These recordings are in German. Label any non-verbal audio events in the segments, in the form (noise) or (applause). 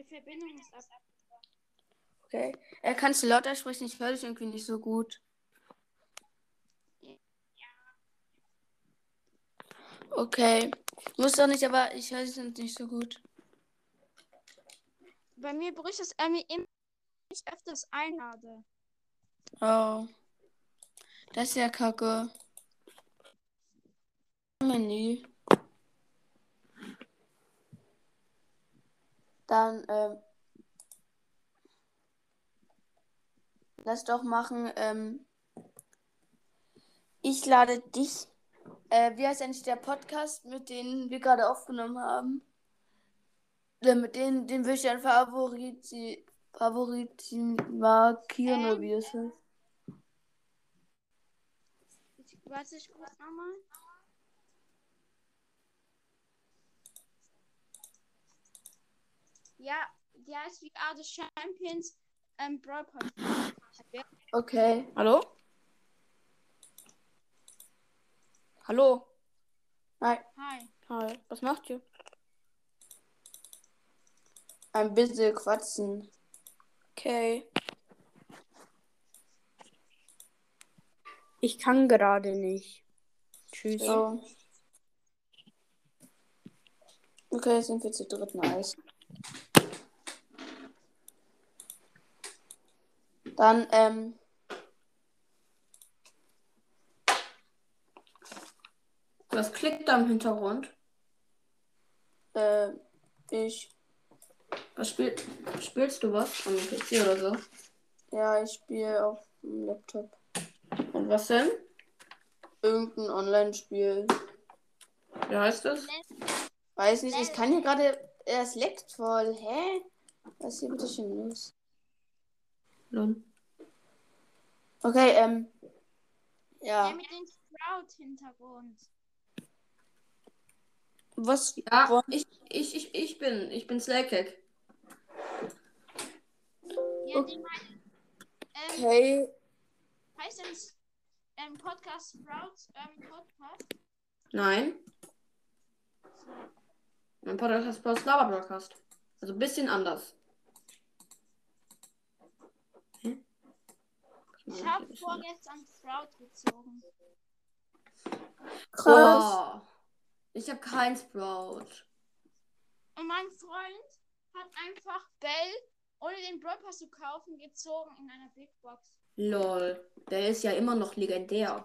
Meine Verbindung ist ab. Okay. Äh, kannst du lauter sprechen? Ich höre dich irgendwie nicht so gut. Okay. Muss doch nicht, aber ich höre dich nicht so gut. Bei mir bricht es irgendwie immer, wenn ich öfters einlade. Oh. Das ist ja kacke. Menü. Dann, ähm, lass doch machen, ähm, ich lade dich. Äh, wie heißt eigentlich der Podcast, mit dem wir gerade aufgenommen haben? Äh, mit denen, den würde ich dann Favoriti, Favoriti markieren, oder wie es heißt. Ich, warte, ich guck nochmal. Ja, die heißt We Are the Champions ähm, Brawl Podcast. Okay. Hallo? Hallo? Hi. Hi. Hi. Was macht ihr? Ein bisschen quatschen. Okay. Ich kann gerade nicht. Tschüss. So. Okay, jetzt sind wir zu dritt nice. Dann, ähm. Was klickt da im Hintergrund? Äh, ich. Was spiel spielst du was? Am PC oder so? Ja, ich spiele auf dem Laptop. Und was denn? Irgendein Online-Spiel. Wie heißt das? Weiß nicht, ich kann hier gerade. Es leckt voll. Hä? Was ist hier bitte schön los? Lol. Okay, ähm. Der Ja. mit dem Sprout-Hintergrund. Was? Ja, ich, ich, ich, ich bin. Ich bin Slackhack. Ja, die meinen. Ähm, Okay. heißt denn ähm, Podcast Sprouts ähm, Podcast? Nein. Mein Podcast heißt Post Lava Broadcast. Also ein bisschen anders. Ich habe vorgestern Sprout gezogen. Krass. Oh, ich habe kein Sprout. Und mein Freund hat einfach Bell, ohne den Brawl Pass zu kaufen, gezogen in einer Big Box. Lol. Der ist ja immer noch legendär.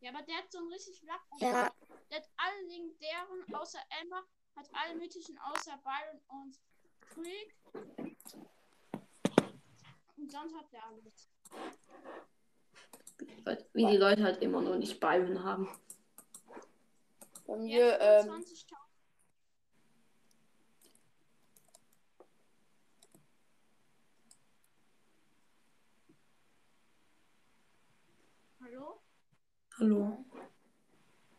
Ja, aber der hat so einen richtig flachen. Ja. Der hat alle legendären außer Emma, hat alle mythischen außer Byron und Creek. Und sonst hat der alles. Wie die Leute halt immer noch nicht Byron haben. Bei mir, ähm. 25.000. Hallo? Hallo.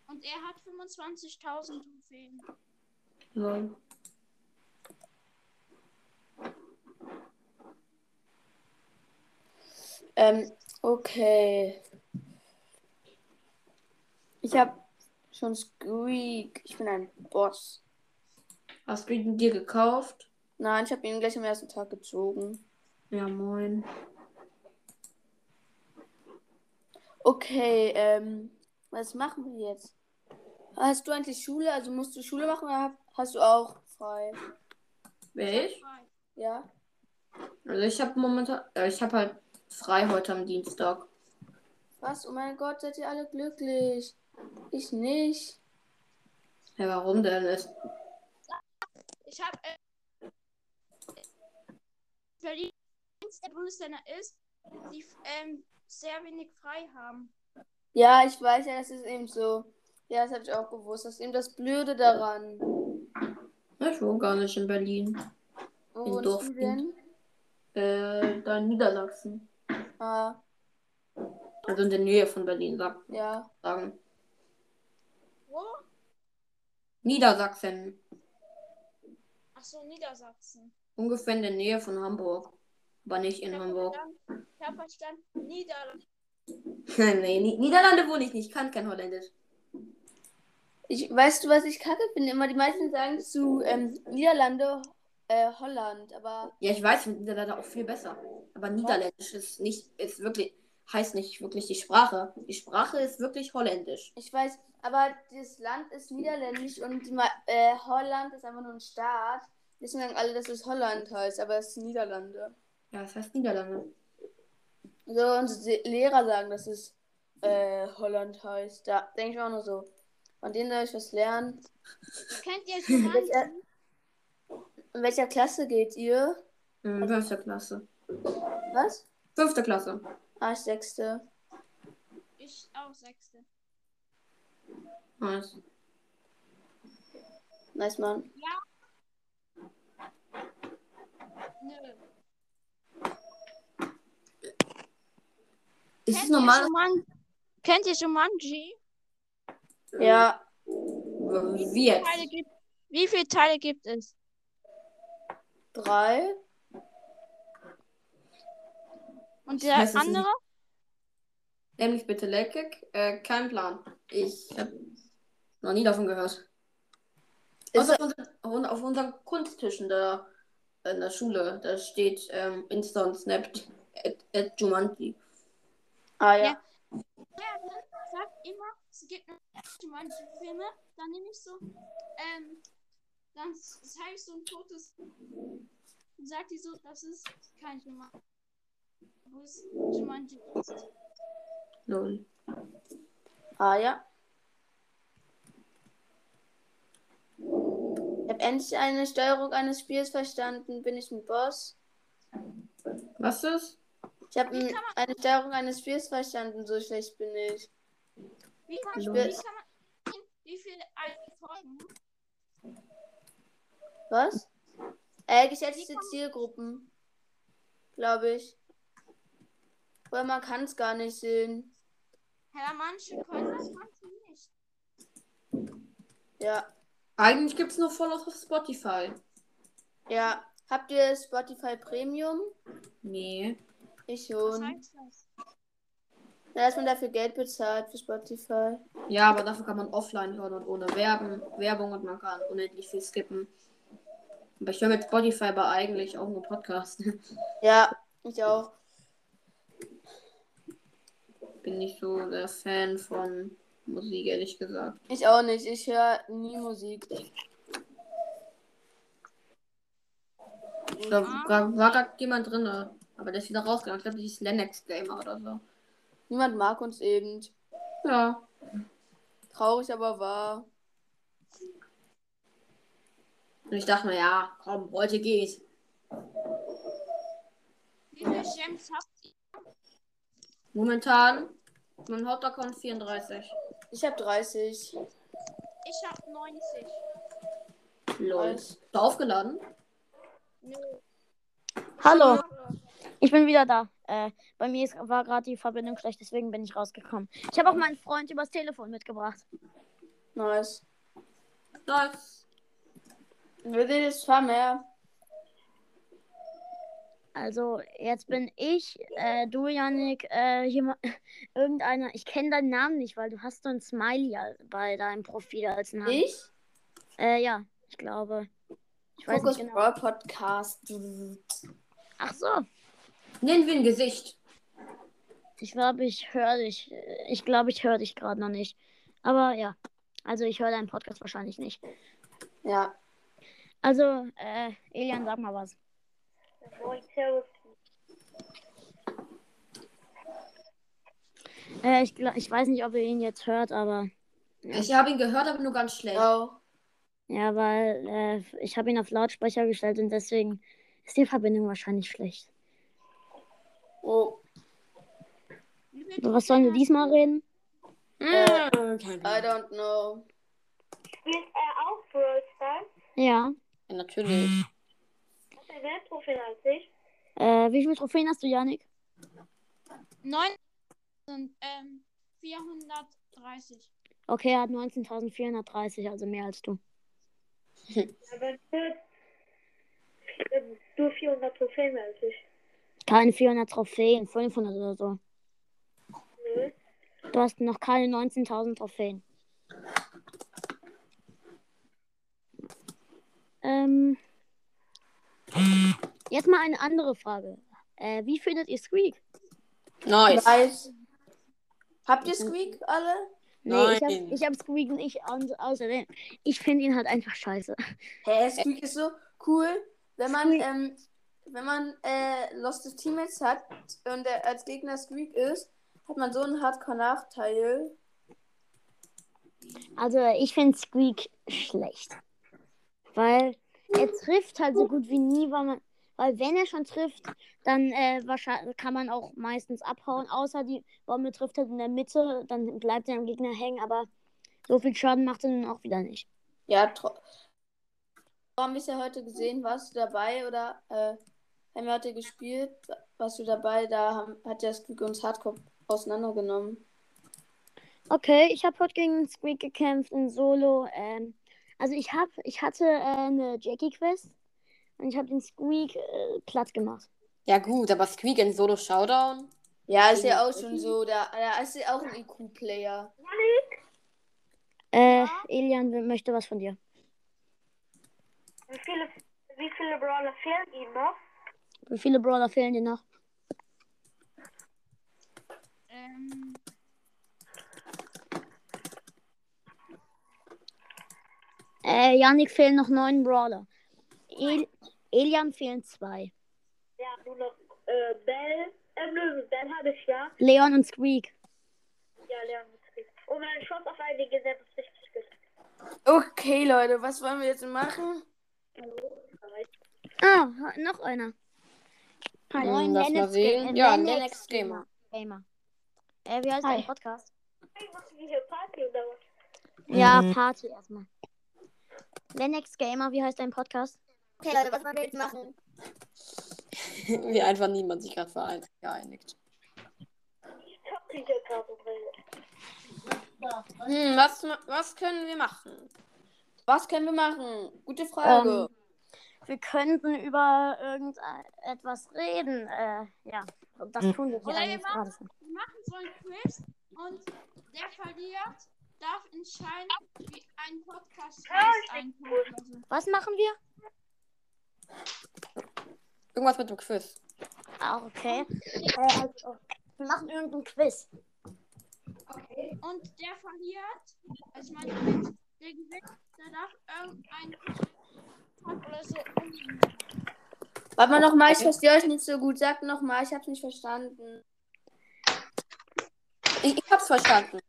Und er hat 25.000 Trophäen. Lol. Ähm, okay. Ich habe schon Squeak. Ich bin ein Boss. Hast du ihn dir gekauft? Nein, ich habe ihn gleich am ersten Tag gezogen. Ja, moin. Okay, ähm, was machen wir jetzt? Hast du eigentlich Schule? Also musst du Schule machen oder hast du auch frei? Wer ich? Frei. Ja? Also ich habe momentan, äh, ich habe halt frei heute am Dienstag. Was? Oh mein Gott, seid ihr alle glücklich? Ich nicht. Ja, warum denn? Es, Ich habe äh, der Bundesländer ist, die ähm, sehr wenig frei haben. Ja, ich weiß ja, das ist eben so. Ja, das habe ich auch gewusst. Das ist eben das Blöde daran. ich wohne gar nicht in Berlin. Wo In wohnst du Dortmund. denn? Äh, da in Niedersachsen. Ah, Also in der Nähe von Berlin, sag, ja. sagen. Wo? Niedersachsen. Achso, Niedersachsen. Ungefähr in der Nähe von Hamburg. Aber nicht in Ich Hamburg. verstanden- Ich habe verstanden, Niederlande. (laughs) nee, Ni- Niederlande wohne ich nicht. Ich kann kein Holländisch. Ich, weißt du, was ich kacke finde? Immer die meisten sagen zu ähm, Niederlande äh, Holland, aber Ja, ich weiß, mit Niederlande auch viel besser. Aber Niederländisch ist nicht, ist wirklich, heißt nicht wirklich die Sprache. Die Sprache ist wirklich Holländisch. ich weiß, aber das Land ist niederländisch und die, äh, Holland ist einfach nur ein Staat. Deswegen sagen alle, dass es Holland heißt, aber es ist Niederlande. Ja, das heißt Niederlande. So, unsere Se- Lehrer sagen, dass es äh, Holland heißt. Da denke ich auch nur so. Von denen soll ich was lernen. Kennt ihr Jumanji? In welcher Klasse geht ihr? Hm, fünfte Klasse. Was? Fünfte Klasse. Ah, ich sechste. Ich auch Sechste. Nice. Nice, Mann. Nö. Ist es Kennt ihr normal? Juman- Kennt ihr Jumanji? Ja, Wie jetzt? Teile gibt, wie viele Teile gibt es? drei. Und der weiß es andere? Nämlich bitte Leckig. Äh, kein Plan. Ich habe noch nie davon gehört. Ist Außer auf, unseren, auf unseren Kunsttischen da in der Schule, da steht ähm, Insta und Snap at, at Jumanji. Ah ja. Ja. Lehrerin sagt immer, es gibt noch Jumanji-Filme. Dann nehme ich so, ähm, dann zeige ich so ein Fotos und sagt die so, das ist kein Jumanji. Wo es Jumanji ist. Lol. Ah ja. Ich habe endlich eine Steuerung eines Spiels verstanden. Bin ich ein Boss? Was ist? Ich habe eine Steuerung eines Spiels verstanden. So schlecht bin ich. Wie kann, Ich wie kann man wie viele alte Folgen? Was? Äh, geschätzte Zielgruppen. Glaube ich. Weil man kann es gar nicht sehen. Ja, manche können das, manche nicht. Ja. Eigentlich gibt es nur Follows auf Spotify. Ja. Habt ihr Spotify Premium? Nee. Ich Was schon. heißt das? Ja, dass man dafür Geld bezahlt für Spotify. Ja, aber dafür kann man offline hören und ohne Werben, Werbung und man kann unendlich viel skippen. Aber ich höre mit Spotify aber eigentlich auch nur Podcasts. (laughs) Ja, ich auch. Bin nicht so der Fan von Musik, ehrlich gesagt. Ich auch nicht. Ich höre nie Musik. Da war, war gerade jemand drin, aber der ist wieder rausgegangen. Ich glaube, das ist Lennox Gamer oder so. Niemand mag uns eben. Ja. Traurig, aber wahr. Und ich dachte mir, ja, komm, heute geht. Wie viele Gems habt? Momentan mein Hauptaccount 34. Ich habe 30. Ich hab 90. Lol. Da aufgeladen? Nö. Hallo, ich bin wieder da. Äh, bei mir ist, war gerade die Verbindung schlecht, deswegen bin ich rausgekommen. Ich habe auch meinen Freund übers Telefon mitgebracht. Nice. Nice. Wir sehen jetzt zwar mehr. Also, jetzt bin ich, äh, du, Janik, äh, jemand, (laughs) irgendeiner, ich kenne deinen Namen nicht, weil du hast so ein Smiley bei deinem Profil als Namen. Ich? Äh, ja, ich glaube. Ich weiß Focus nicht genau. Brawl Podcast. Ach so, Nennen wir ein Gesicht. ich glaube, ich höre dich. äh, Ich glaube, ich höre dich gerade noch nicht. Aber ja, also ich höre deinen Podcast wahrscheinlich nicht. Ja. Also, äh, Elian, sag mal was. Äh, ich, gla- ich weiß nicht, ob ihr ihn jetzt hört, aber Ich habe ihn gehört, aber nur ganz schlecht. Oh. ja, weil äh, ich habe ihn auf Lautsprecher gestellt und deswegen ist die Verbindung wahrscheinlich schlecht. Oh. Über was sollen wir diesmal reden? Äh, I don't know. Spielt er auch Brawl Stars? Ja. Ja, natürlich. Hat er mehr Trophäen als ich? Äh, wie viele Trophäen hast du, Janik? 9 sind ähm, 430. Okay, er hat 19.430, also mehr als du. Aber nur, nur 400 Trophäen mehr als ich. Keine 400 Trophäen, 500 oder so. Nö. Du hast noch keine 19.000 Trophäen. Ähm, jetzt mal eine andere Frage. Äh, wie findet ihr Squeak? Nice. Nice. Habt ihr Squeak alle? Nee, ich Nein. habe ich hab Squeak nicht außerdem. Ich finde ihn halt einfach scheiße. Hä, Squeak ist so cool, wenn man, ähm, wenn man äh, Lost Teammates hat und der als Gegner Squeak ist, hat man so einen Hardcore-Nachteil. Also ich finde Squeak schlecht. Weil er trifft halt so gut wie nie, weil man. Weil wenn er schon trifft, dann äh, kann man auch meistens abhauen, außer die Bombe trifft halt in der Mitte, dann bleibt er am Gegner hängen, aber so viel Schaden macht er dann auch wieder nicht. Ja, haben wir es ja heute gesehen, warst du dabei oder äh, haben wir heute gespielt? Warst du dabei? Da haben, hat der Squeak uns Hardcore auseinandergenommen. Okay, ich habe heute gegen Squeak gekämpft in Solo. Ähm, also ich hab, ich hatte äh, eine Jackie-Quest und ich habe den Squeak äh, platt gemacht. Ja gut, aber Squeak in Solo Showdown? Ja, ist ja auch schon so. Da, da ist ja auch ein IQ-Player. Äh, Elian wer möchte was von dir. Wie viele, wie viele Brawler fehlen ihm noch? Wie viele Brawler fehlen dir noch? Ähm, Äh, Yannick fehlen noch neun Brawler. El Elian fehlen zwei. Ja, nur noch äh, Bell. Äh, nö, Bell habe ich ja. Leon und Squeak. Ja, Leon. Und wenn ein Schuss auf einen gesetzt ist richtig gut. Okay, Leute, was wollen wir jetzt machen? Ah, noch einer. Hm, Moin, lass mal sehen. Ga- Ja, Lennox Gamer. Gamer. Äh, wie heißt Hi. dein Podcast? Party oder was? Ja, Mhm. Party erstmal. Lennox Gamer, wie heißt dein Podcast? Okay, Leute, was wollen wir jetzt machen? (laughs) Wie einfach niemand sich gerade vereint- geeinigt. Ich zocke hier gerade drin. Hm, was, ma- was können wir machen? Was können wir machen? Gute Frage. Ähm, Wir könnten über irgendetwas reden. Äh, ja, das tun wir hier Oder gerade. schon. wir machen so ein Quiz und der verliert darf entscheiden, wie ein Podcast heißt. Was machen wir? Irgendwas mit dem Quiz. Ah, okay. Äh, also, wir machen irgendein Quiz. Und der verliert, also mein Quiz, der gewinnt, der darf irgendein Tag oder so. Warte mal nochmal, ich verstehe euch nicht so gut. Sagt nochmal, ich hab's nicht verstanden. Ich, ich hab's verstanden.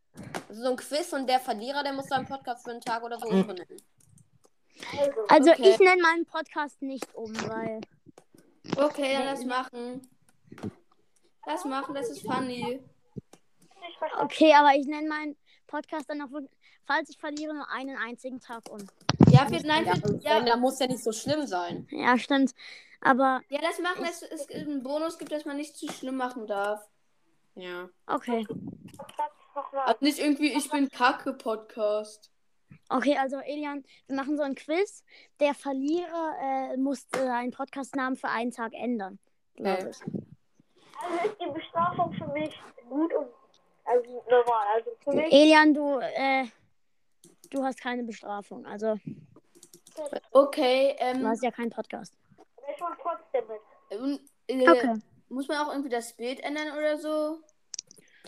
Also so ein Quiz und der Verlierer, der muss seinen Podcast für einen Tag oder so umbenennen. Also Okay. ich nenne meinen Podcast nicht um, weil. Okay, dann lass machen. Lass machen, das ist funny. Okay, aber ich nenne meinen Podcast dann auch wirklich, falls ich verliere, nur einen einzigen Tag um. Ja, für, nein, für, ja. ja, Da muss ja nicht so schlimm sein. Ja, stimmt. Aber ja, das machen, dass es einen Bonus gibt, dass man nicht zu schlimm machen darf. Ja. okay. Also nicht irgendwie, ich bin Kacke-Podcast. Okay, also Elian, wir machen so ein Quiz. Der Verlierer äh, muss äh, seinen Podcastnamen für einen Tag ändern. Glaube Okay. ich. Also ist die Bestrafung für mich gut und also normal. Also für mich Elian, du, äh, du hast keine Bestrafung. Also, Okay, du ähm, hast ja keinen Podcast. ich mache trotzdem mit. und, äh, Okay. muss man auch irgendwie das Bild ändern oder so?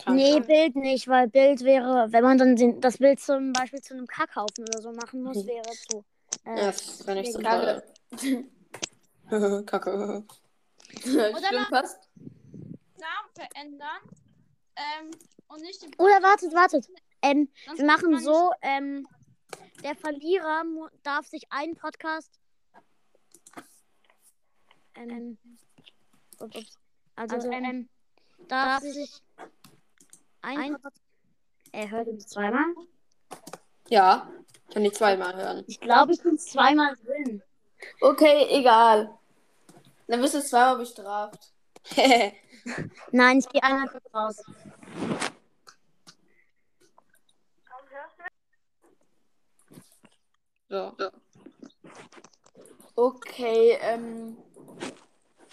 Nee. Bild nicht, weil Bild wäre, wenn man dann den, das Bild zum Beispiel zu einem Kackhaufen oder so machen muss, wäre zu. Äh, Ja, das wäre nicht so Kacke. (laughs) Kacke. Stimmt fast. Namen verändern. Ähm, und nicht den Oder wartet, wartet. Ähm, wir machen so, ähm, der Verlierer darf sich einen Podcast. Ähm, ups, ups. Also, ähm, darf sich ein. Er hört uns zweimal. Ja, kann ich zweimal hören. Ich glaube, ich bin zweimal drin. Okay, egal. Dann wirst du zweimal bestraft. (laughs) Nein, ich gehe einmal kurz raus. so. Okay, ähm.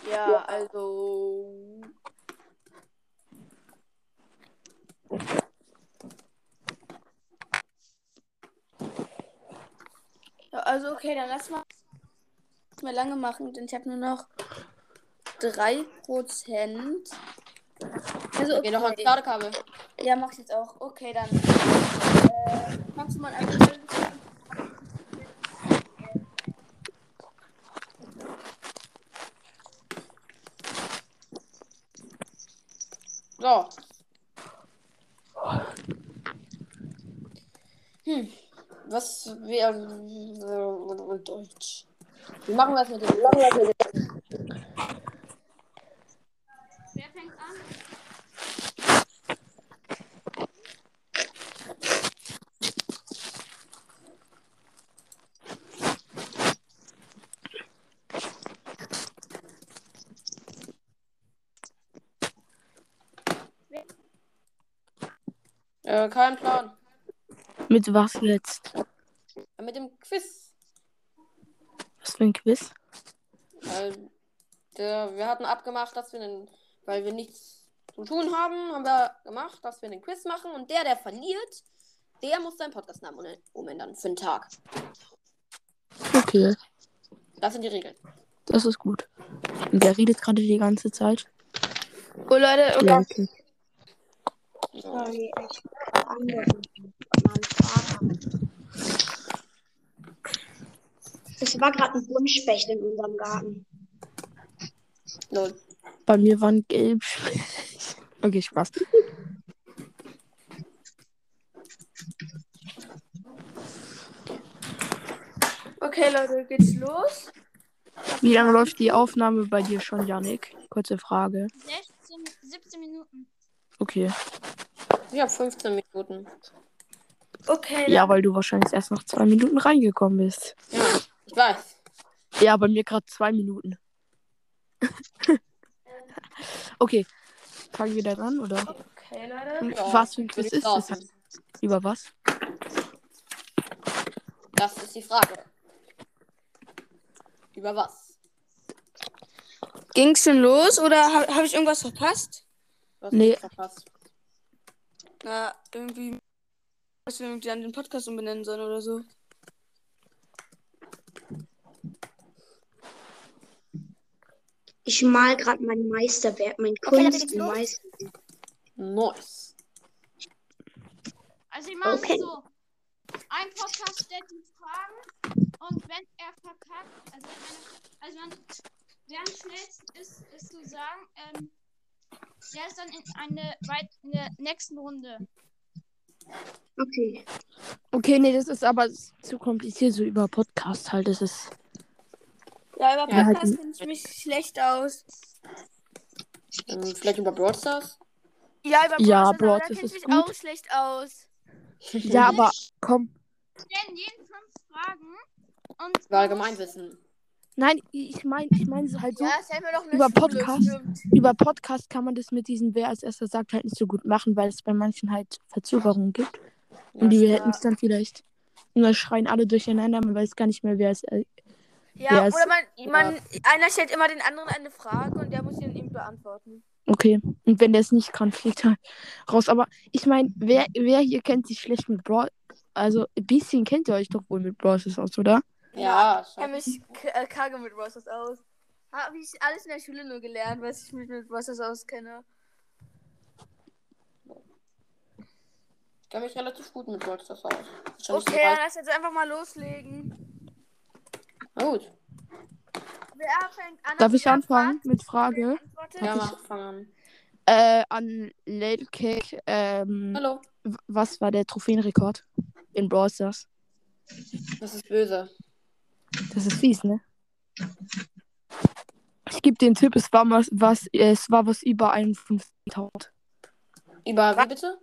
Ja. Ja, also, okay, dann lass mal. mehr lange machen, denn ich habe nur noch 3%. Also, Geh doch ans okay. Ladekabel. Ja, mach ich jetzt auch. Okay, dann. Äh, kannst du mal einfach. So. Hm. Was wäre Deutsch? Wie machen wir es mit dem Wer fängt an? Äh, kein Plan. Mit was jetzt? Äh, Mit dem Quiz. Was für ein Quiz? Weil der, wir hatten abgemacht, dass wir den, weil wir nichts zu tun haben, haben wir gemacht, dass wir einen Quiz machen und der, der verliert, der muss seinen Podcastnamen um- umändern für einen Tag. Okay, Das sind die Regeln. das ist gut. Und wer redet gerade die ganze Zeit? Oh Leute, okay. Ja, okay. Sorry, ich beantworten. Mein Vater. Es war gerade ein Buntspecht in unserem Garten. Lol. Bei mir waren gelb. (laughs) okay, Spaß. Okay, Leute, geht's los? Wie lange läuft die Aufnahme bei dir schon, Janik? Kurze Frage. 16, 17 Minuten. Okay. Ich habe 15 Minuten. Okay, Ja, weil du wahrscheinlich erst nach zwei Minuten reingekommen bist. Ja, ich weiß. Ja, bei mir gerade zwei Minuten. (laughs) okay. Fangen wir dann an, oder? okay, Leute. Ja, was für ein Quiz ist das? Über was? Das ist die Frage. Über was? Ging's schon los oder habe hab ich irgendwas verpasst? Was Nee. verpasst? Na, irgendwie. Dass wir irgendwie an den Podcast umbenennen sollen oder so. Ich mal gerade mein Meisterwerk, mein Okay. Kunstmeister. Nice. Also, wir machen Okay. so. Ein Podcast stellt die Fragen und wenn er verkackt, also, also man, wer am schnellsten ist, ist zu sagen, ähm, der ist dann in eine weit in der nächsten Runde. Okay. Okay, nee, das ist aber zu kompliziert, so über Podcast halt. Das ist. Ja, über Ja, Podcast halt- kenne ich mich schlecht aus. Ähm, vielleicht über Brawl Stars? Ja, über Ja, aber Broad, da das kenne ich ist mich gut. auch schlecht aus. (laughs) Ja, aber komm. stellen jeden fünf Fragen und Über Allgemeinwissen. Nein, ich meine, ich meine so halt so. Ja, Über Podcast? stimmt. Über Podcast kann man das mit diesem Wer als erster sagt halt nicht so gut machen, weil es bei manchen halt Verzögerungen gibt. Und die Ja, hätten es dann vielleicht. Und dann schreien alle durcheinander, man weiß gar nicht mehr, wer es. Ja, Ja, es- oder man, man, einer stellt immer den anderen eine Frage und der muss dann eben beantworten. okay. Und wenn der es nicht kann, fliegt er raus. Aber ich meine, wer, wer hier kennt sich schlecht mit Brawl? Also, ein bisschen kennt ihr euch doch wohl mit Brawl Stars aus, oder? Ja, Ich kenne mich äh, karge mit Rosters aus. Habe ich alles in der Schule nur gelernt, was ich mich mit Rosters auskenne. ich kenne mich relativ gut mit Brawl Stars aus. Schon Okay, dann lass jetzt einfach mal loslegen. Na gut. wer fängt an? Darf ich anfangen fragt, mit Frage? Ja, mach, fang an. Äh, an Lil Cake, ähm, Hallo. was war der Trophäenrekord in Brawl Stars? Das ist böse. Das ist fies, ne? Ich gebe den Tipp, es war was, was es war was über 51.000. Über wie bitte?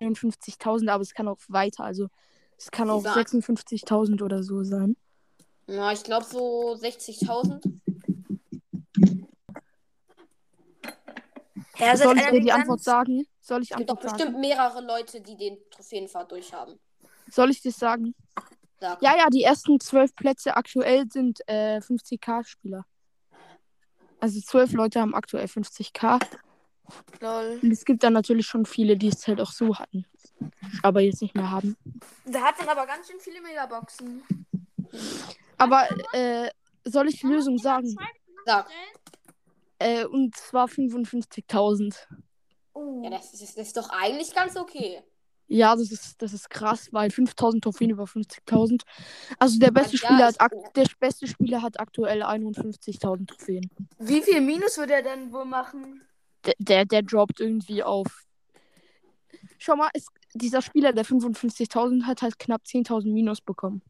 51.000, aber es kann auch weiter, also es kann auch Sag. 56.000 oder so sein. Ja, ich glaube so 60.000. Ja, Soll ich dir die Antwort sagen? Soll ich Es gibt doch Antwort bestimmt sagen? mehrere Leute, die den Trophäenpfad durchhaben. Soll ich das sagen? Sag. Ja, ja, die ersten zwölf Plätze aktuell sind äh, 50k-Spieler. Also zwölf Leute haben aktuell 50k. Lol. Und es gibt dann natürlich schon viele, die es halt auch so hatten. Aber jetzt nicht mehr haben. Der hat dann aber ganz schön viele Megaboxen. Aber äh, soll ich die Lösung sagen? Sag. Äh, und zwar 55.000. Ja, das ist, das ist doch eigentlich ganz okay. Ja, das ist, das ist krass, weil 5000 Trophäen über 50.000. Also der beste Ja, Spieler hat der beste Spieler hat aktuell 51.000 Trophäen. Wie viel Minus würde er denn wohl machen? Der, der, der droppt irgendwie auf. Schau mal, ist, dieser Spieler, der 55.000 hat, hat knapp 10.000 Minus bekommen.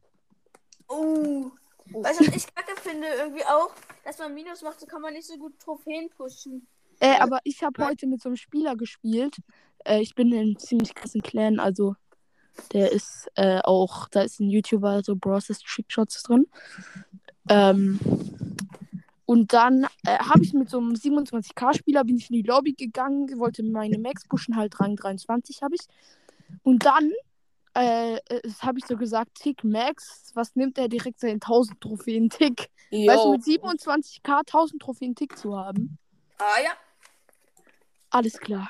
Oh. Weißt du, was ich kacke finde? Irgendwie auch, dass man Minus macht, so kann man nicht so gut Trophäen pushen. Äh, aber ich habe heute mit so einem Spieler gespielt. Äh, ich bin in einem ziemlich krassen Clan, also der ist äh, auch, da ist ein YouTuber, so Brosses Trickshots drin. Ähm, und dann äh, habe ich mit so einem 27k-Spieler bin ich in die Lobby gegangen, wollte meine Max pushen, halt Rang 23 habe ich. Und dann äh, äh, habe ich so gesagt, Tick Max, was nimmt er direkt seinen 1000 Trophäen Tick? Weißt du, Jo. mit 27k 1000 Trophäen Tick zu haben? Ah ja. Alles klar.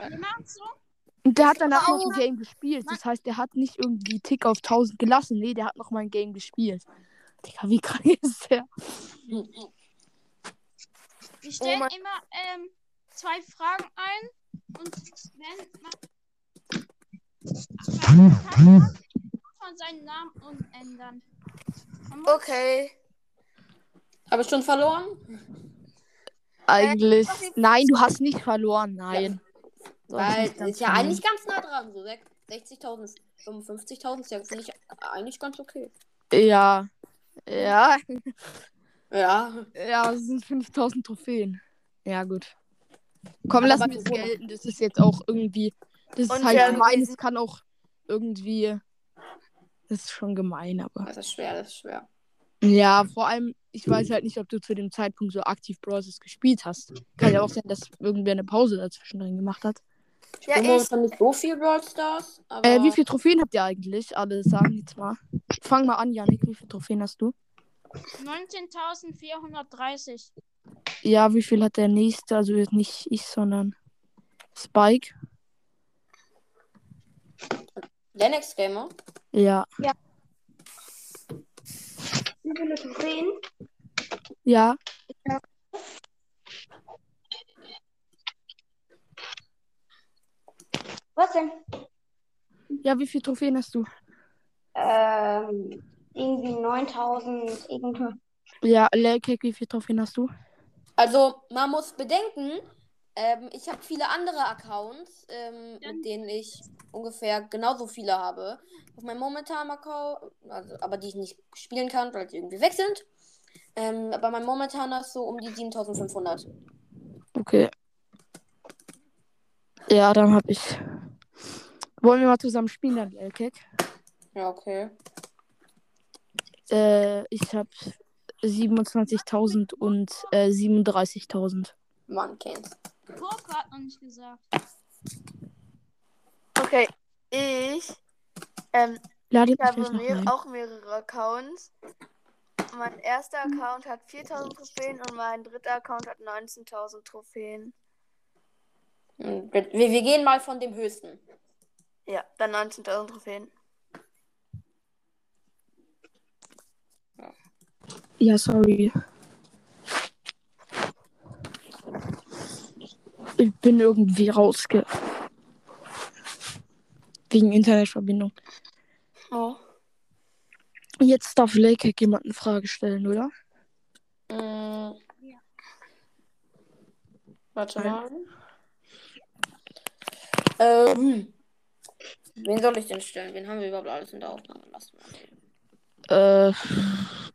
Und der hat danach noch ein Game gespielt. Das heißt, der hat nicht irgendwie Tick auf 1000 gelassen. Nee, der hat noch mal ein Game gespielt. Digga, wie (laughs) krank ist der? Wir stellen mein- immer ähm, zwei Fragen ein und wenn man kann man seinen Namen umändern. Okay. Habe ich schon verloren? Eigentlich. ist- Nein, du hast nicht verloren. Nein. Hast Weil ist ja verloren. eigentlich ganz nah dran. So sech- 60.000, 55.000 ist ja, finde ich, eigentlich ganz okay. Ja. Ja. Ja. Ja, es sind 5000 Trophäen. Ja, gut. Komm, lass mir das gelten. Das ist jetzt auch irgendwie. Das ist halt gemein. Es kann auch irgendwie. Das ist schon gemein, aber. Das ist schwer, das ist schwer. Ja, vor allem, ich weiß halt nicht, ob du zu dem Zeitpunkt so aktiv Browsers gespielt hast. Kann ja auch sein, dass irgendwer eine Pause dazwischen drin gemacht hat. Ich Ja, ich. momentan nicht so viel Brawl Stars, aber Äh, wie viele Trophäen habt ihr eigentlich? Alle sagen jetzt mal. Fang mal an, Janik. Wie viele Trophäen hast du? 19.430. Ja, wie viel hat der nächste? Also jetzt nicht ich, sondern Spike. Lennox Gamer. Ja. Wie viele Trophäen? Ja. Was denn? Ja, wie viele Trophäen hast du? Ähm, irgendwie 9000 irgendwie. Ja, Lelkek, wie viele Trophäen hast du? Also, man muss bedenken, ähm, ich habe viele andere Accounts, ähm, mit denen ich ungefähr genauso viele habe. Auf meinem momentanen Account, also, aber die ich nicht spielen kann, weil die irgendwie weg sind. Ähm, aber mein momentaner ist so um die 7500. Okay. Ja, dann hab ich. Wollen wir mal zusammen spielen, dann, Lelkek? Ja, okay. Äh, ich hab 27.000 und äh, 37.000. Man kennt's. Poco hat noch nicht gesagt. Okay. Ich. Ähm, Ladet ich habe mehr, auch mehrere Accounts. Mein erster Account hat 4000 Trophäen und mein dritter Account hat 19.000 Trophäen. Hm, Wir, wir gehen mal von dem höchsten. Ja, dann 19.000 Trophäen. Ja, sorry. Ich bin irgendwie rausge. Wegen Internetverbindung. Oh. Jetzt darf Lelkek jemand eine Frage stellen, oder? Hm. Warte Nein. mal. Ähm, wen soll ich denn stellen? Wen haben wir überhaupt alles in der Aufnahme? Lass mal. Äh,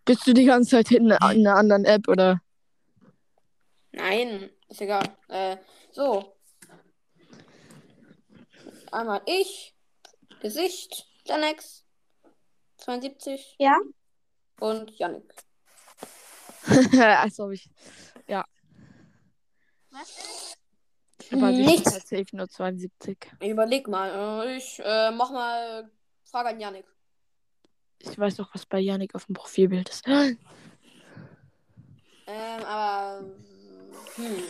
bist du die ganze Zeit in, in einer anderen App, oder? Nein, ist egal. Äh, so. Einmal ich, Gesicht, Janex, 72 Ja? und Yannick. (laughs) Als ob ich. Was? Aber Nichts. ist halt safe nur 72. Überleg mal. Äh, ich äh, mach mal Frage an Yannick. Ich weiß doch, was bei Yannick auf dem Profilbild ist. (gasps) Ähm, aber. Hm.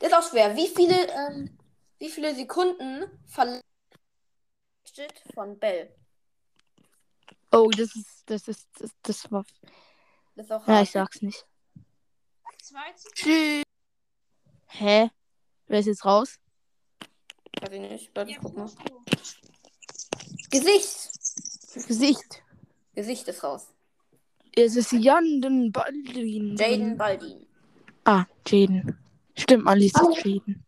Das ist auch schwer. Wie viele, ähm, Wie viele Sekunden verlangt von Bell? Oh, das ist, das ist, das, das war. Das ist auch Ja, hart. ich sag's nicht. Zwei zu Tschüss. Hä? Wer ist jetzt raus? Weiß ich nicht. Warte, ich Ja, guck mal. Gesicht. Gesicht. Gesicht ist raus. Es ist Janden Baldwin. Jaden Baldin. Ah, Jaden. Stimmt, man liest es Jaden.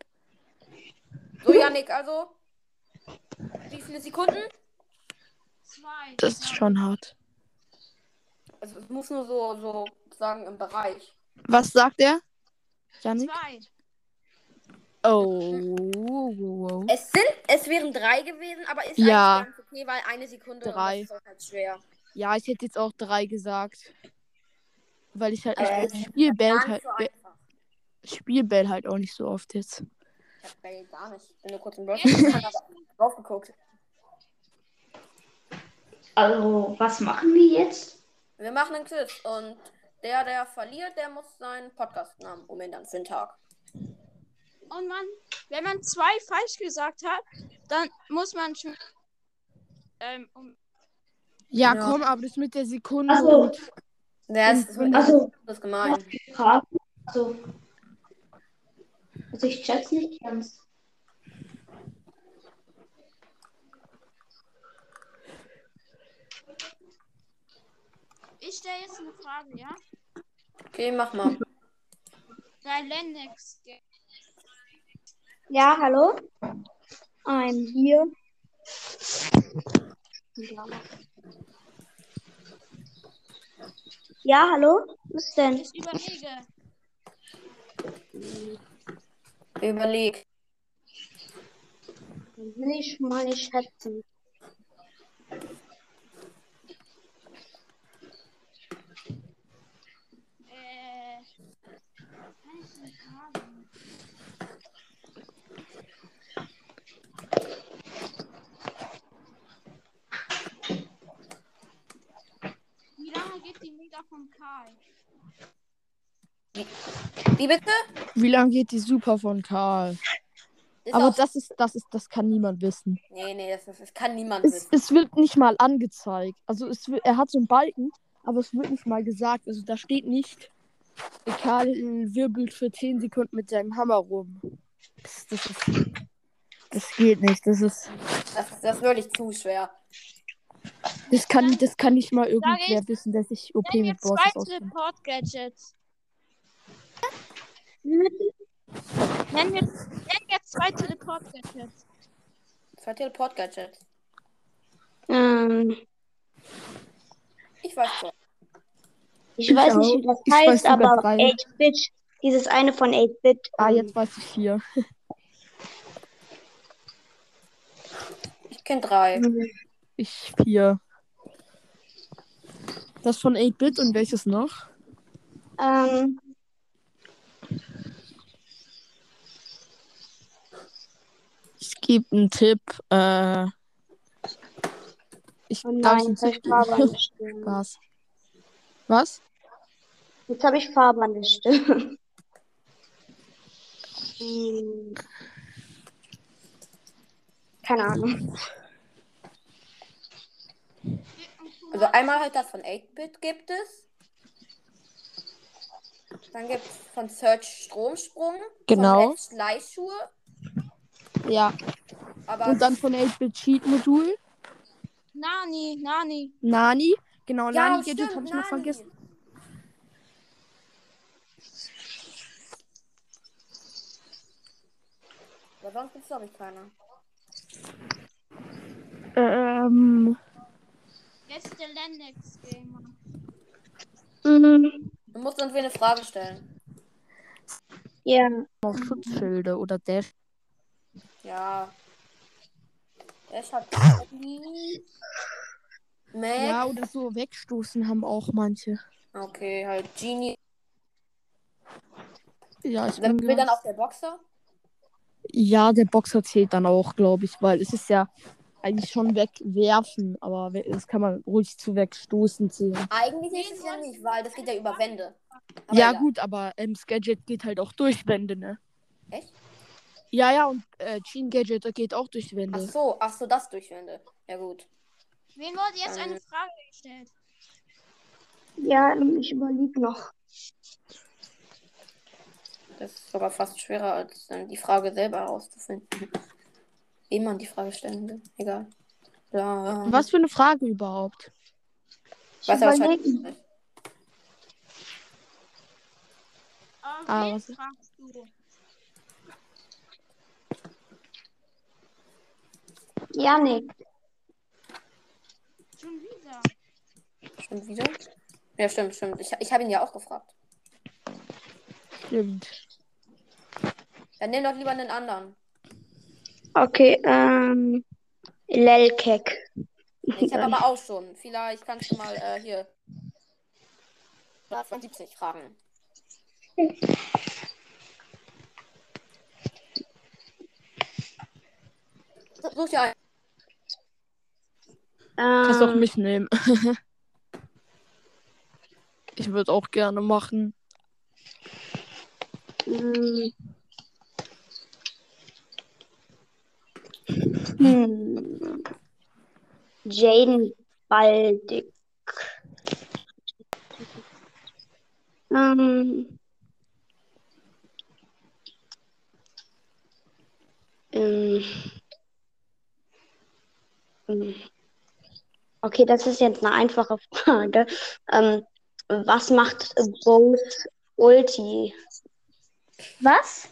So, Yannick, also. Wie viele Sekunden? Zwei. Das ist schon hart. Also, es muss nur so, so sagen im Bereich. Was sagt er? Janik? Zwei. Oh. Es sind, es wären drei gewesen, aber ist Ja. eigentlich ganz okay, weil eine Sekunde und Drei. ist halt schwer. Ja, ich hätte jetzt auch drei gesagt. Weil ich halt nicht. es Ich spiele Bell Gar halt, Be-. Ich spiel Bell halt auch nicht so oft jetzt. Ich hab Bell gar nicht. Bin nur kurz im. Ich aber drauf geguckt. Also, was machen die jetzt? Wir machen einen Quiz und der, der verliert, der muss seinen Podcast-Namen umändern für den Tag. Und man, wenn man zwei falsch gesagt hat, dann muss man schon. Ähm, um, Ja, Ja. komm, aber das mit der Sekunde. Ach so. und- Ja, ist, das, Also, das ist gemein. Also, also ich check's nicht ganz. ich stelle jetzt eine Frage, ja? Okay, mach mal. Bei Lennox. Ja, hallo? I'm hier. Ja, hallo? Was denn? Ich überlege. Überleg. Nicht mal schätzen. Äh. Kann ich nicht fragen? Wie lange geht die Mega von Karl? Wie bitte? Wie lange geht die Super von Karl? Ist Aber auch, das ist, das ist, das kann niemand wissen. Nee, nee, das, das kann niemand Es, wissen. es wird nicht mal angezeigt. Also es wird, er hat so einen Balken, aber es wird nicht mal gesagt. Also da steht nicht, Karl wirbelt für 10 Sekunden mit seinem Hammer rum. Das, das ist. Das geht nicht. Das ist. Das, das ist wirklich zu schwer. Das kann, das kann nicht mal irgendwer ich- wissen, der sich OP Nenn mit jetzt Bosses zwei auskennt. Teleport-Gadgets. Nenn jetzt, nenn jetzt zwei Teleport-Gadgets. Zwei Teleport-Gadgets. Ähm, Ich weiß schon. ich, Ich weiß auch. nicht, wie das Ich weiß heißt, sogar aber drei. 8-Bit, dieses eine von 8-Bit. Ah, jetzt weiß ich vier. Ich kenne drei. Ich vier. Das von 8-Bit und welches noch? Ähm, gebe einen Tipp. Äh, ich oh darf ich nein, einen jetzt der (laughs) Stirn. Was? Jetzt habe ich Farbe an der Stirn. (laughs) Hm. Keine Ahnung. Also einmal halt das von 8-Bit gibt es. Dann gibt es von Search Stromsprung. Genau. Von Edge Leihschuhe. Ja. Aber Und dann von 8-Bit Cheat Modul. Nani, Nani. Nani. Genau, ja, Nani Gadget habe ich noch Nani. vergessen. Aber sonst gibt es glaube ich keine. Ähm. Jetzt der Lennox-Gamer. Mhm. Du musst uns eine Frage stellen. Ja. Noch Schutzschilde oder Dash. Ja. Ich hab Mac. Ja, oder so wegstoßen haben auch manche. Okay, halt Genie. Ja, ich Dann bin will dann auch der Boxer. Ja, der Boxer zählt dann auch, glaube ich, weil es ist ja eigentlich schon wegwerfen, aber das kann man ruhig zu wegstoßen zählen. Eigentlich ist es ja nicht, weil das geht ja über Wände. Aber ja, egal. gut, aber ähm, das Gadget geht halt auch durch Wände, ne? Echt? Ja, ja, und äh, Gene Gadget der geht auch durch die Ach Wände. so, ach so, das Durchwände. Ja, gut. Wen wurde jetzt Ähm. eine Frage gestellt? Ja, ich überlege noch. Das ist sogar fast schwerer, als ähm, die Frage selber herauszufinden. Wie man die Frage stellen will. Egal. Ja, Was für eine Frage überhaupt? Weiß er wahrscheinlich Ah, was- fragst du? Janik. Schon wieder. Stimmt wieder? Ja, stimmt, stimmt. Ich, ich habe ihn ja auch gefragt. Stimmt. Dann nimm doch lieber einen anderen. Okay, ähm. Lelkek. Ich habe aber auch schon. Vielleicht kannst du mal äh, hier. 75 fragen. Such dir einen. Kannst auch Ähm, mich nehmen. (laughs) ich würde auch gerne machen. hm. Hm. Jaden Baldick. Ähm. Ähm. Ähm. Okay, das ist jetzt eine einfache (laughs) Frage. Ähm, was macht Bose Ulti? Was?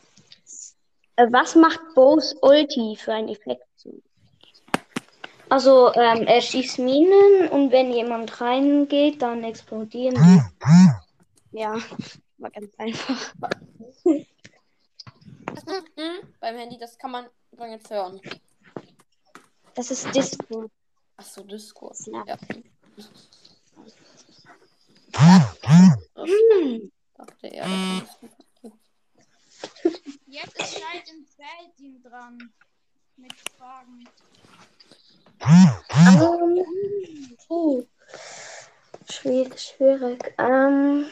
Äh, was macht Bose Ulti für einen Effekt? Also, ähm, er schießt Minen und wenn jemand reingeht, dann explodieren die. Ja, war ganz einfach. (laughs) Beim Handy, das kann man übrigens hören. Das ist Disco. Achso, Discord. Ja. Ja. Hm. Dachte er. nicht. Jetzt ist Scheid im Feldteam dran. Mit Fragen. Ähm, oh. Schwierig, schwierig. Ähm.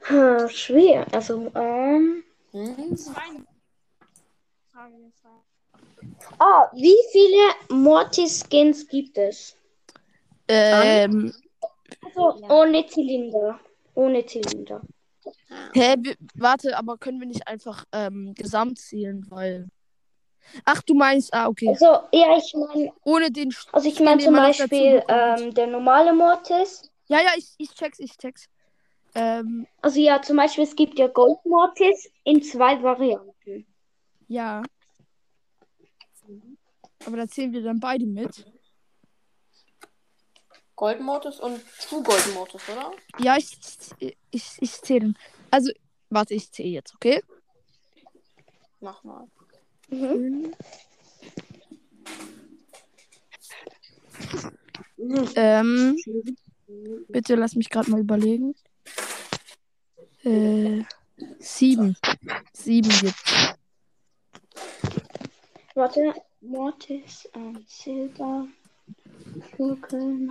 Hm, schwer. Also, ähm. Hm? Zwei Frage gefragt. Oh, wie viele Mortis-Skins gibt es? Ähm, Also ohne Zylinder. Ohne Zylinder. hä, wir, warte, aber können wir nicht einfach ähm, gesamt zählen, weil. Ach, du meinst, ah, okay. Also, ja, ich meine, Ohne den. Sch- also ich meine zum Beispiel ähm, der normale Mortis. Ja, ja, ich, ich check's, ich check's. Ähm, Also ja, zum Beispiel, es gibt ja Gold Mortis in zwei Varianten. ja. Aber da zählen wir dann beide mit. Goldmodus und True Goldmodus, oder? Ja, ich, ich, ich zähle. Also, warte, ich zähle jetzt, okay? Mach mal. Mhm. Ähm, bitte lass mich gerade mal überlegen. Äh, sieben. Sieben gibt's. Warte, Mortis, ähm, Silber, Schurke,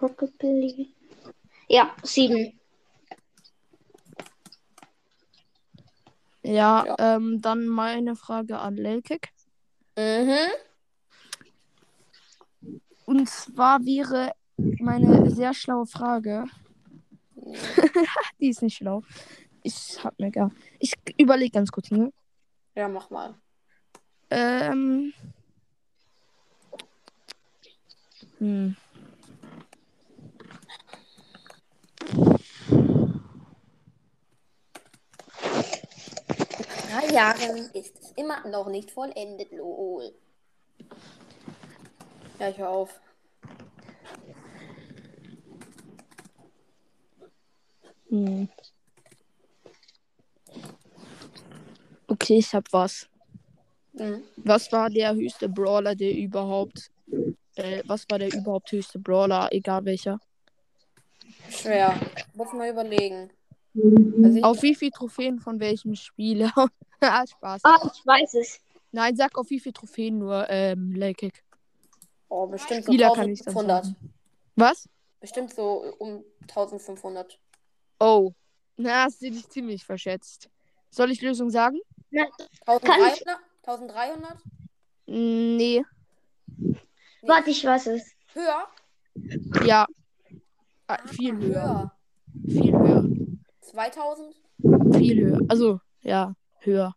Rockabilly. Ja, sieben. Ja, Ja. ähm, dann meine Frage an Lelkek. Mhm. Und zwar wäre meine sehr schlaue Frage. (laughs) Die ist nicht schlau. Ich hab mir gar. Ich überlege ganz kurz, ne? Ja, mach mal. Ähm. Hm. Drei Jahren ist es immer noch nicht vollendet, lol. Ja, ich hör auf. Hm. Okay, ich hab was. Mhm. Was war der höchste Brawler, der überhaupt. Äh, was war der überhaupt höchste Brawler, egal welcher? Schwer. Muss mal überlegen. Also Auf wie viele Trophäen von welchem Spieler? (laughs) ah, Spaß. Ah, ich weiß es. Nein, sag auf wie viele Trophäen nur, ähm, Lelkek. oh, bestimmt so Spieler kann ich dann 1500. sagen. Was? Bestimmt so um 1500. Oh. Na, hast du dich ziemlich verschätzt. Soll ich Lösung sagen? 1300? 1300? Mm, Nee. Warte, ich weiß es. Höher? Ja. Ah, viel höher. Viel höher. 2000? Viel höher. Also, ja, höher.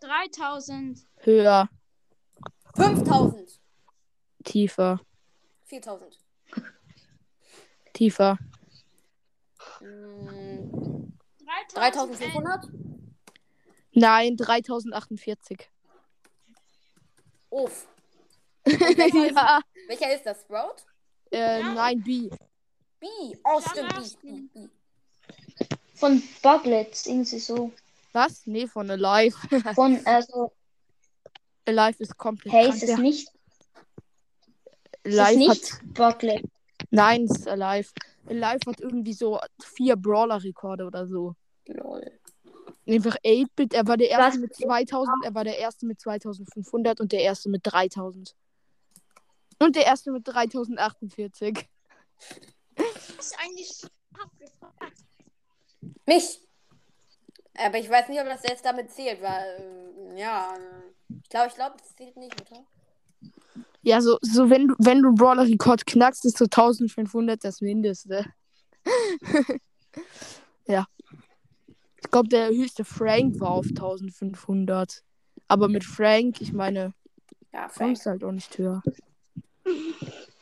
3000. Höher. 5000? Tiefer. 4000? Tiefer. Hm, 3000. 3500? Nein, 3048. Uff. (laughs) welcher, ist, ja. welcher ist das? Sprout? Äh, nein, B. B. Oh, Ja, stimmt. B. B. Von Buglets, irgendwie so. Was? Nee, von Alive. (laughs) Von, also, Alive ist komplett hey, ist es Der nicht, ist es Alive nicht hat. Buglet. Nein, es ist Alive. Alive hat irgendwie so vier Brawler-Rekorde oder so. Lol. Einfach 8-Bit. Er war der erste Was? mit 2000, er war der erste mit 2500 und der erste mit 3000. Und der erste mit 3048. ist eigentlich abgefragt. Mich. Aber ich weiß nicht, ob das jetzt damit zählt, weil, äh, ja, ich glaube, ich glaube, das zählt nicht, oder? Ja, so, so wenn du, wenn du Brawler-Rekord knackst, ist so 1500 das Mindeste. (laughs) ja. Ich glaube, der höchste Frank war auf 1500. Aber mit Frank, ich meine, Ja, Frank. kommst halt auch nicht höher.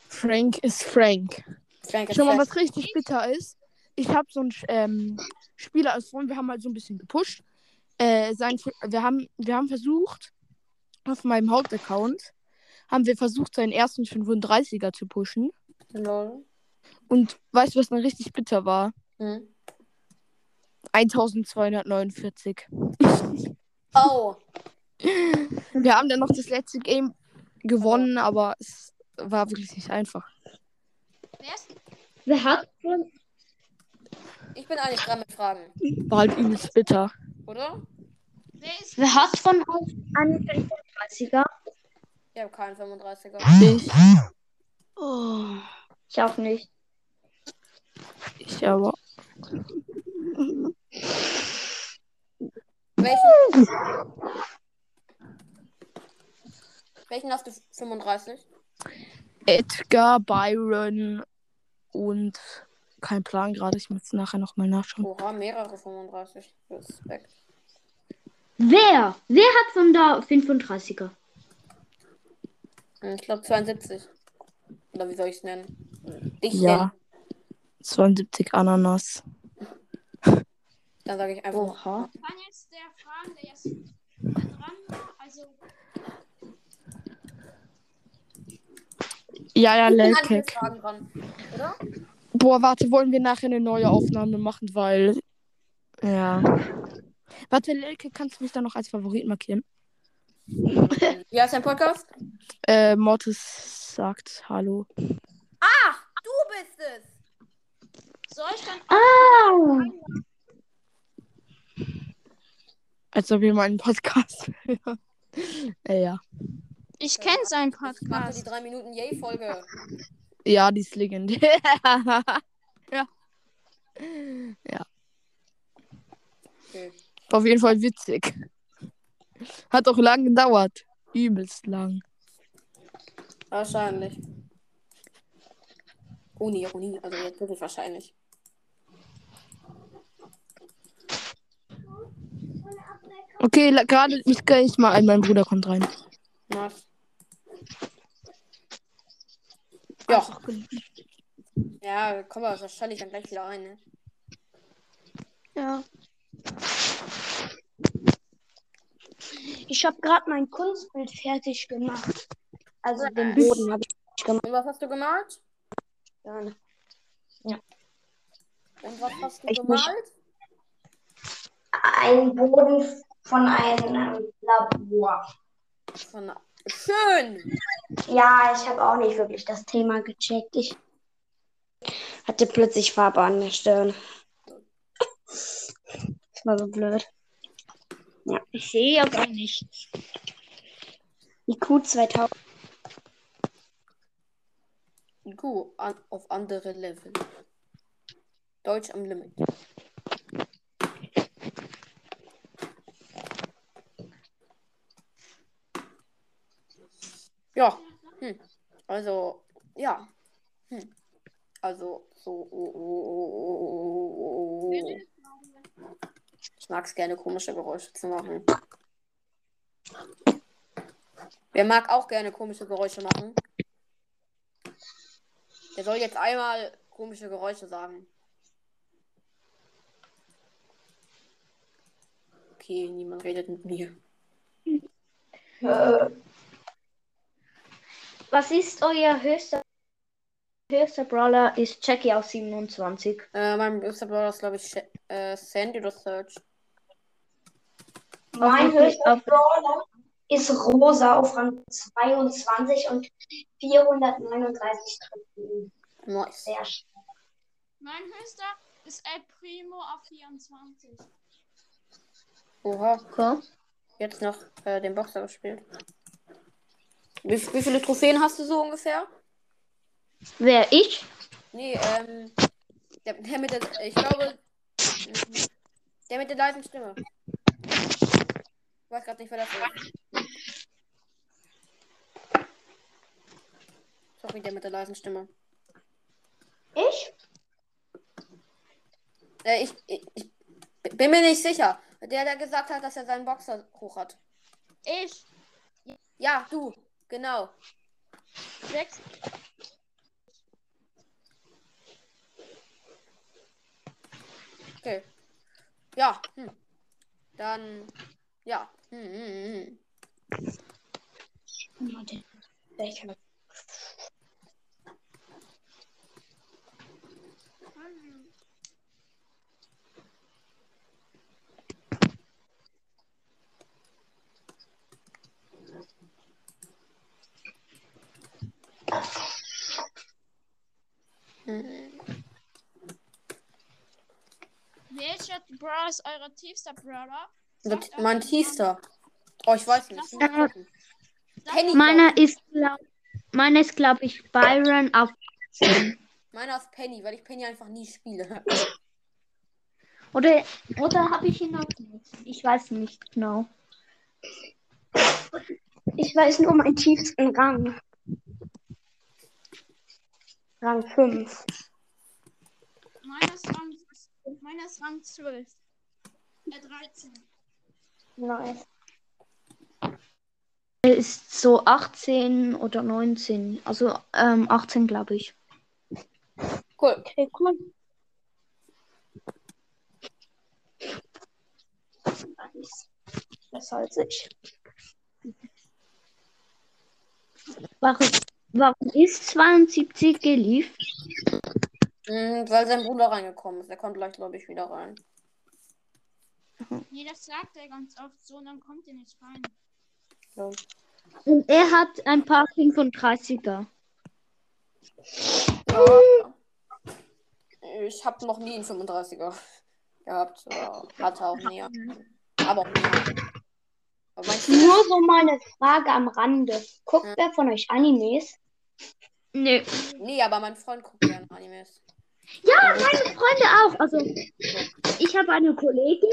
Frank ist Frank. Frank ist Schon mal was richtig bitter ist. Ich habe so einen ähm, Spieler als Freund, wir haben halt so ein bisschen gepusht. Äh, sein, wir, haben, wir haben versucht, auf meinem Hauptaccount, haben wir versucht, seinen ersten 35er zu pushen. Lol. Und weißt du, was dann richtig bitter war? Hm. 1249. Oh. Wir haben dann noch das letzte Game gewonnen, aber es war wirklich nicht einfach. Wer ist Wer hat von, Ich bin eigentlich dran mit Fragen, War halt übelst bitter. oder? Wer ist wer hat von euch einen 35er? Ich habe keinen 35er. Ich, Oh, ich auch nicht. ich aber. Welchen? Welchen hast du 35? Edgar, Byron und kein Plan gerade. Ich muss nachher nochmal nachschauen. Oha, mehrere 35. Respekt. Wer? Wer hat von da 35er? Hm, Ich glaube 72. Oder wie soll ich es nennen? Ich Ja. 72 Ananas. Dann sage ich einfach. Oha. kann jetzt der fragen, der jetzt dran war? Also, Ja, ja, Lelkek. Boah, warte, wollen wir nachher eine neue Aufnahme machen, weil. Ja. Warte, Lelke, kannst du mich da noch als Favorit markieren? (laughs) Wie heißt dein Podcast? Äh, Mortis sagt Hallo. Du bist es! soll ich dann Ah, Als ob ihr meinen Podcast (laughs) hört. äh, ja. Ich kenne seinen Ich mache die Podcast. 3 Minuten Yay-Folge. Ja, die ist legendär. (laughs) ja. Ja. Okay. Auf jeden Fall witzig. Hat auch lang gedauert. Übelst lang. Wahrscheinlich. Ohne Ironie, also jetzt wirklich wahrscheinlich. Okay, gerade ich gehe ich mal ein, mein Bruder kommt rein. Nice. Ja. Ja, kommen wir wahrscheinlich dann gleich wieder rein, ne? ja. Ich habe gerade mein Kunstbild fertig gemacht. Also den Boden habe ich Und was hast du gemalt? gemacht. Und was hast du Ich gemalt? Ein Boden von einem Labor. Von... Schön! Ja, ich habe auch nicht wirklich das Thema gecheckt. Ich hatte plötzlich Farbe an der Stirn. Das war so blöd. Ich sehe ja gar nichts. IQ 2000. IQ an, auf andere Level. Deutsch am Limit. Ja, hm. also, ja. Hm. Also, so. Oh, oh, oh, oh, oh, oh. Ich mag es gerne, komische Geräusche zu machen. Wer mag auch gerne komische Geräusche machen? Der soll jetzt einmal komische Geräusche sagen. Okay, niemand redet mit mir. Was ist euer höchster, höchster Brawler? Ist Jackie aus 27. Äh, mein höchster Brawler ist, glaube ich, Sh- äh, Sandy oder Search. Mein höchster auf- Brawler ist Rosa auf Rang 22 und 439 Trophäen. Nice. Sehr stark. Mein höchster ist El Primo auf 24. Oha, Okay. jetzt noch äh, den Boxer gespielt. Wie, wie viele Trophäen hast du so ungefähr? Wer ich? Nee, ähm. Der, der mit der. Ich glaube. Der mit der leisen Stimme. Ich weiß gerade nicht, wer das ist. Sorry, der mit der leisen Stimme. Ich? Äh, ich, ich, ich bin mir nicht sicher. Der, der gesagt hat, dass er seinen Boxer hoch hat. Ich. Ja, du. Genau. Sechs. Okay. Ja. Hm. Dann. Ja. Hm, hm, hm. Welcher? Brawler ist euer tiefster Brawler? Und Sagt mein tiefster. Oh, ich weiß nicht. Sag Penny. Meiner ist, glaub, meiner ist, glaube ich, Byron auf 10. Meiner ist Penny, weil ich Penny einfach nie spiele. Oder, oder habe ich ihn auf 10? Ich weiß nicht genau. Ich weiß nur meinen tiefsten Rang. Rang 5. Meiner ist Rang, meiner ist Rang 12. Äh, 13. Nice. Er ist so 18 oder 19. Also ähm, 18, glaube ich. Cool. Okay, cool. Besser als ich. Warum, warum ist 72 geliefert? Mhm, weil sein Bruder reingekommen ist. Der kommt gleich, glaube ich, wieder rein. Nee, das sagt er ganz oft so und dann kommt er nicht rein. So. Und er hat ein paar 35er. Ja. Ich habe noch nie einen 35er gehabt. Hatte auch nie. Aber auch nie. Nur so mal eine Frage am Rande. Guckt Ja. wer von euch Animes? Nee. Nee, aber mein Freund guckt gerne Animes. Ja, meine Freunde auch. Also, ich habe eine Kollegin,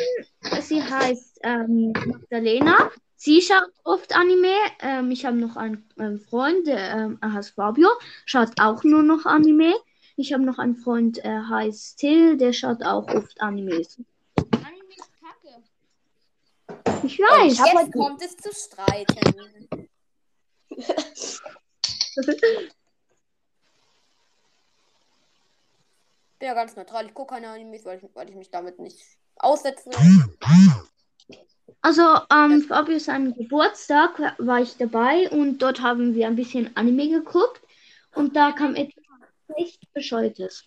sie heißt ähm, Magdalena. Sie schaut oft Anime. Ähm, ich habe noch einen ähm, Freund, der ähm, er heißt Fabio, schaut auch nur noch Anime. Ich habe noch einen Freund, er heißt Till, der schaut auch oft Animes. Anime ist kacke. Ich weiß. Jetzt kommt es zu Streiten. (laughs) bin (laughs) ja ganz neutral. Ich gucke keine Animes, weil ich, weil ich mich damit nicht aussetze. Also am Fabio seinem Geburtstag war ich dabei und dort haben wir ein bisschen Anime geguckt und da kam etwas echt Bescheuertes.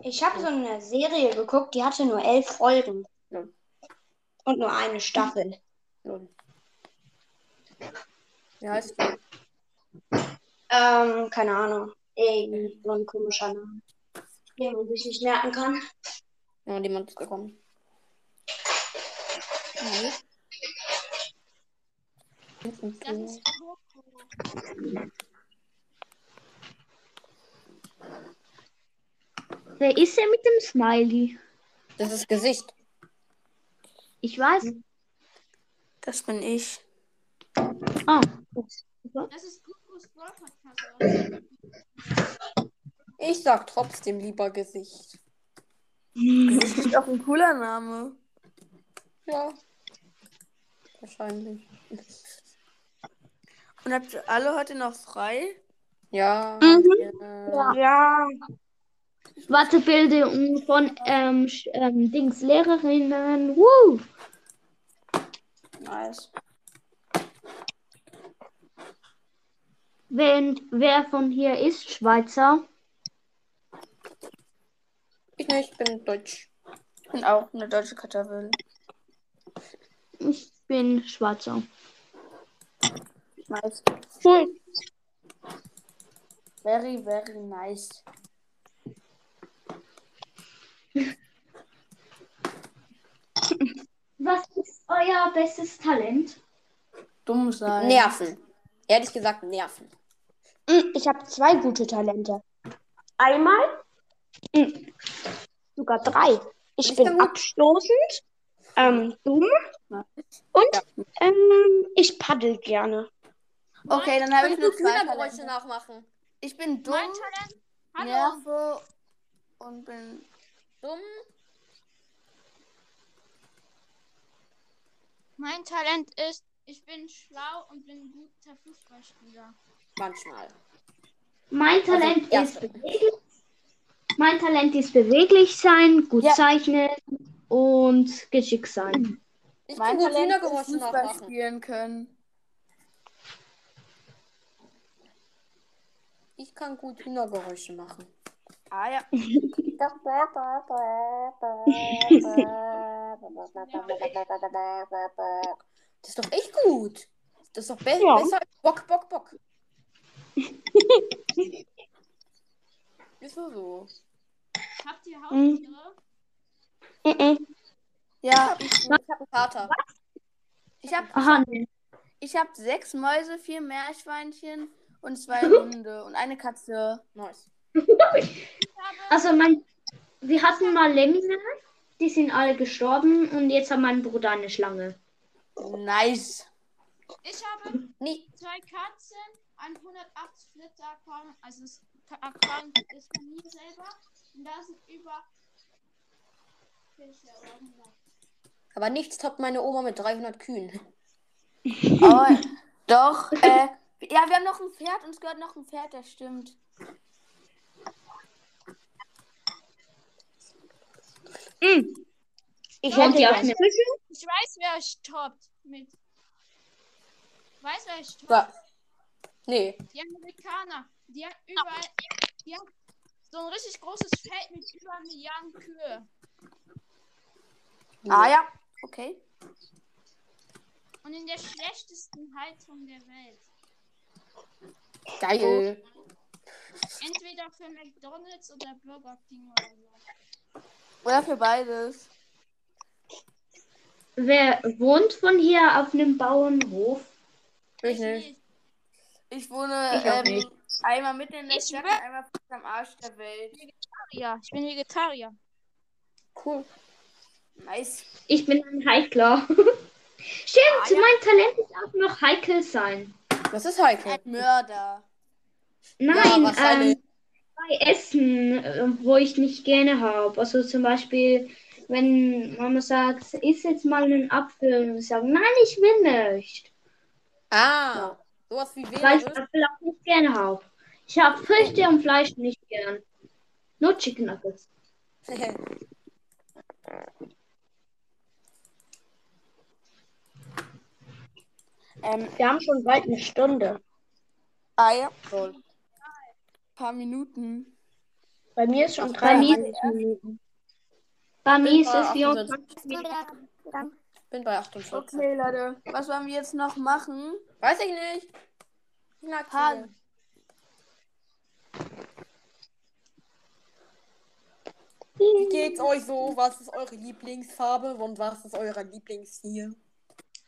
Ich habe so eine Serie geguckt, die hatte nur elf Folgen. Und nur eine Staffel. Wie heißt die? Ähm, keine Ahnung. Irgendwie so ein komischer Name. Den man sich nicht merken kann. Ja, niemand ist gekommen. Das ist. Wer ist der mit dem Smiley? Das ist Gesicht. Ich weiß. Das bin ich. Ah. Das ist Kukus Brawl Podcast. Ich sag trotzdem lieber Gesicht. Das ist auch ein cooler Name. Ja. Wahrscheinlich. Und habt ihr alle heute noch frei? Ja. Mhm. ja. Ja. Weiterbildung von ähm, ähm, Dings Lehrerinnen. Woo! Nice. Wer, wer von hier ist Schweizer? Ich nicht, ich bin deutsch. Ich bin auch eine deutsche Kartoffel. Ich bin Schweizer. Nice. Hm. Very, very nice. Was ist euer bestes Talent? Dumm sein. Nerven. Ehrlich gesagt, Nerven. Ich habe zwei gute Talente. Einmal, hm, sogar drei. Ich bin abstoßend, ähm, dumm und ähm, ich paddel gerne. Okay, dann habe Ich ich kann nur zwei Talente. nachmachen. Ich bin dumm, Mein Talent. Hallo. nerve und bin. Dumm. Mein Talent ist, ich bin schlau und bin ein guter Fußballspieler. Manchmal. Mein Talent ist erste. beweglich. Mein Talent ist beweglich sein, gut Ja. zeichnen und geschickt sein. Ich Mein kann gut Talent ist Hühnergeräusche Fußball nachmachen. spielen können. Ich kann gut Hühnergeräusche machen. Ah ja. Das ist doch echt gut. Das ist doch be Ja. besser als Bock, Bock, Bock. Wieso so? Habt ihr Mhm. Haustiere? Mhm. Ja, Ich habe einen Kater. ich habe Aha, nee. ich hab sechs Mäuse, vier Meerschweinchen und zwei Hunde und eine Katze. Nice. also mein, wir hatten mal Lemminge, die sind alle gestorben und jetzt hat mein Bruder eine Schlange. Nice. Ich habe Nie. zwei Katzen, ein 180 Liter Aquarium, also das Aquarium ist von mir selber. Und da sind über Fische oder 100. Aber nichts toppt meine Oma mit 300 Kühen. (laughs) Oh, doch. Äh, ja, wir haben noch ein Pferd. Uns gehört noch ein Pferd, das stimmt. Mhm. Ich hätte die auch eine Ich weiß, wer euch toppt mit. Weiß, wer euch toppt? Nee. Die Amerikaner. Die haben überall. Die haben so ein richtig großes Feld mit über Milliarden Kühe. Ah ja. Okay. Und in der schlechtesten Haltung der Welt. Geil. Entweder für McDonalds oder Burger King oder so. Oder für beides. Wer wohnt von hier auf einem Bauernhof? Ich nicht. Ich wohne Ich ähm, einmal mitten in der Ich Stadt einmal fast am Arsch der Welt. Ja, ich bin Vegetarier. Cool. Nice. Ich bin ein Heikler. (laughs) Stimmt, Ah, ja. mein Talent ist auch noch heikel sein. Das ist heikel. Mörder. Nein, wahrscheinlich. ähm, bei Essen, äh, wo ich nicht gerne habe. Also zum Beispiel, wenn Mama sagt, iss jetzt mal einen Apfel und ich sage, nein, ich will nicht. Ah. Sowas wie Weil ich wäre Apfel auch nicht gerne habe. Ich habe Früchte und Fleisch nicht gern. Nur Chicken Nuggets. (laughs) Ähm, Wir haben schon bald eine Stunde. ah ja. Ein paar Minuten. Bei mir ist schon drei Minuten. bei mir ist es 28. 24 Minuten. Bin bei 48. Okay, Leute. Was wollen wir jetzt noch machen? Weiß ich nicht. Ich mag Ha- Tiere. Wie geht's euch so? Was ist eure Lieblingsfarbe und was ist euer Lieblingstier?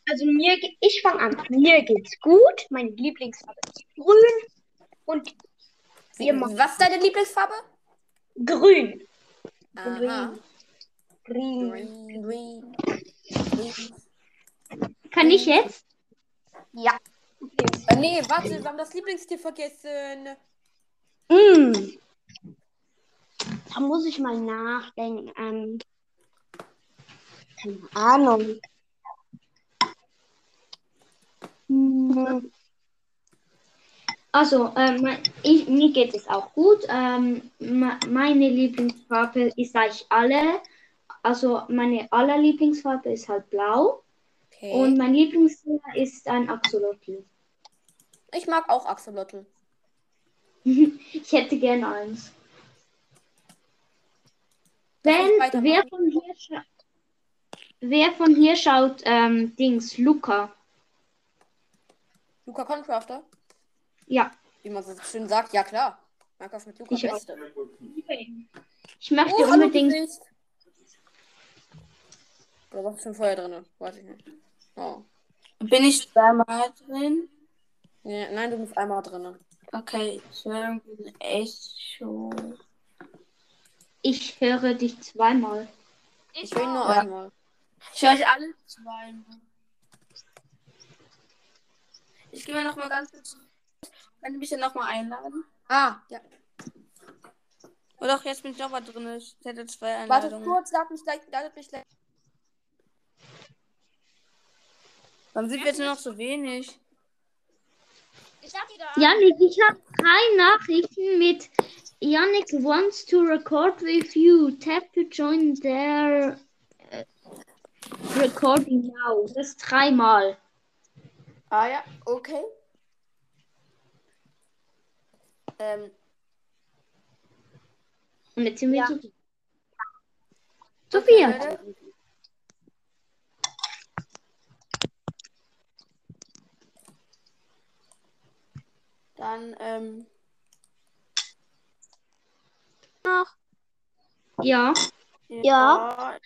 Also mir, ich fange an. Mir geht's gut. Meine Lieblingsfarbe ist grün und Wie, was ist deine Lieblingsfarbe? grün. Aha. Green. Green, green. green. Kann ich jetzt? Ja. Äh, nee, warte, wir haben das Lieblingstier vergessen. Mm. Da muss ich mal nachdenken. Ähm, keine Ahnung. Hm. Also, ähm, ich, mir geht es auch gut. Ähm, me- meine Lieblingsfarbe ist eigentlich alle. Also, meine aller Lieblingsfarbe ist halt blau. Okay. Und mein Lieblingstier ist ein Axolotl. ich mag auch Axolotl. (laughs) Ich hätte gern eins. Wenn, wer von hier, wer von hier schaut ähm, Dings, Luca? Luca Concrafter? Ja, Wie man so schön sagt, ja klar. Minecraft mit Luca Ich auch. Beste. ich möchte Oh, hallo, unbedingt. Gesicht. Oder was ist schon vorher drin? Weiß ich nicht. Oh. Bin ich zweimal drin? Nee, nein, du bist einmal drin. Okay, ich höre irgendwie ein Echo. Ich höre dich zweimal. Ich will nur Ja. einmal. Ich höre euch alle zweimal. Ich gehe mir noch mal ganz kurz. Kann ich mich dann noch mal einladen? Ah, ja. Oder auch jetzt bin ich noch mal drin. Ich hätte zwei Warte Einladungen. kurz, lad mich gleich, ladet mich gleich. Warum sind wir jetzt nur noch so wenig? Ich sag dir da. Janik, ich habe drei Nachrichten mit Yannick wants to record with you. Tap to join their äh, recording now. Das dreimal. Ah ja, okay. Ähm, Und jetzt sind wir Ja. zu Sophia. Dann, ähm, Ja. Ja.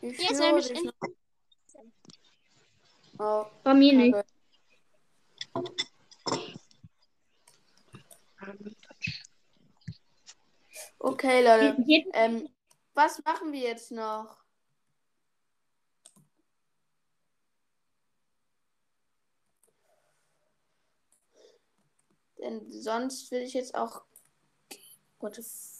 Ich ist höre dich in- noch. Oh, Bei mir nicht. Okay, Leute. Ähm, was machen wir jetzt noch? Denn sonst will ich jetzt auch. F